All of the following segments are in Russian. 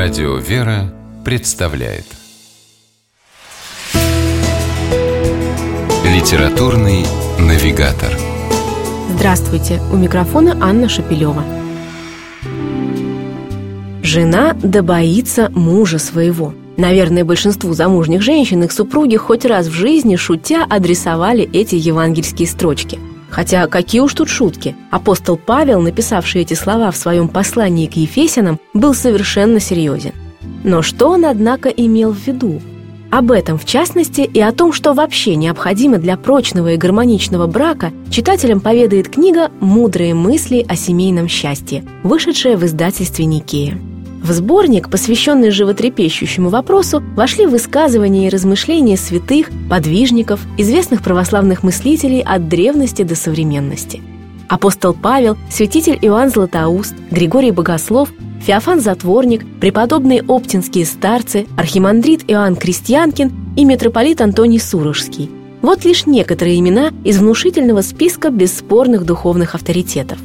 Радио «Вера» представляет Литературный навигатор Здравствуйте! У микрофона Анна Шапилева. Жена да боится мужа своего. Наверное, большинству замужних женщин их супруги хоть раз в жизни, шутя, адресовали эти евангельские строчки – Хотя какие уж тут шутки. Апостол Павел, написавший эти слова в своем послании к Ефесянам, был совершенно серьезен. Но что он, однако, имел в виду? Об этом, в частности, и о том, что вообще необходимо для прочного и гармоничного брака, читателям поведает книга «Мудрые мысли о семейном счастье», вышедшая в издательстве «Никея». В сборник, посвященный животрепещущему вопросу, вошли высказывания и размышления святых, подвижников, известных православных мыслителей от древности до современности. Апостол Павел, святитель Иоанн Златоуст, Григорий Богослов, Феофан Затворник, преподобные оптинские старцы, архимандрит Иоанн Крестьянкин и митрополит Антоний Сурожский. Вот лишь некоторые имена из внушительного списка бесспорных духовных авторитетов.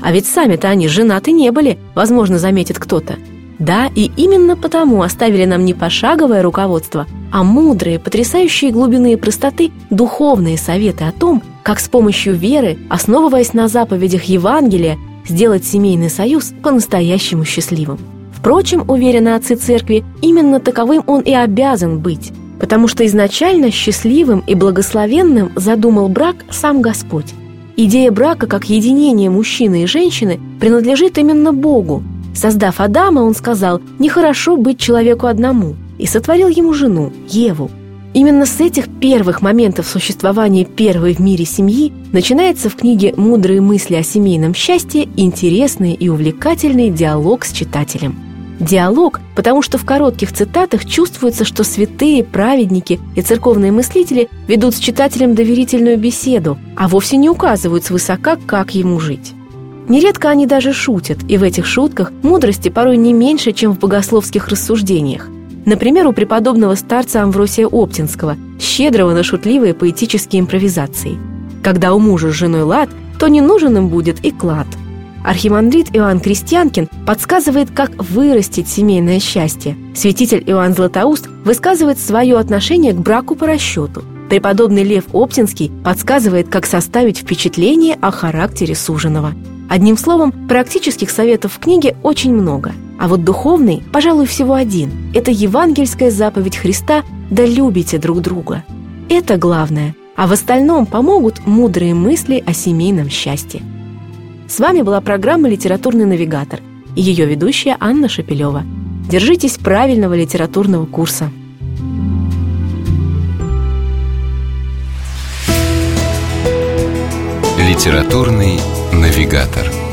А ведь сами-то они женаты не были, возможно, заметит кто-то – да, и именно потому оставили нам не пошаговое руководство, а мудрые, потрясающие глубины и простоты духовные советы о том, как с помощью веры, основываясь на заповедях Евангелия, сделать семейный союз по-настоящему счастливым. Впрочем, уверены отцы церкви, именно таковым он и обязан быть, потому что изначально счастливым и благословенным задумал брак сам Господь. Идея брака как единения мужчины и женщины принадлежит именно Богу, Создав Адама, он сказал, нехорошо быть человеку одному, и сотворил ему жену, Еву. Именно с этих первых моментов существования первой в мире семьи начинается в книге «Мудрые мысли о семейном счастье» интересный и увлекательный диалог с читателем. Диалог, потому что в коротких цитатах чувствуется, что святые, праведники и церковные мыслители ведут с читателем доверительную беседу, а вовсе не указывают свысока, как ему жить. Нередко они даже шутят, и в этих шутках мудрости порой не меньше, чем в богословских рассуждениях. Например, у преподобного старца Амвросия Оптинского, щедрого на шутливые поэтические импровизации. Когда у мужа с женой лад, то не нужен им будет и клад. Архимандрит Иоанн Крестьянкин подсказывает, как вырастить семейное счастье. Святитель Иоанн Златоуст высказывает свое отношение к браку по расчету. Преподобный Лев Оптинский подсказывает, как составить впечатление о характере суженого. Одним словом, практических советов в книге очень много. А вот духовный, пожалуй, всего один. Это евангельская заповедь Христа «Да любите друг друга». Это главное. А в остальном помогут мудрые мысли о семейном счастье. С вами была программа «Литературный навигатор» и ее ведущая Анна Шапилева. Держитесь правильного литературного курса. Литературный навигатор.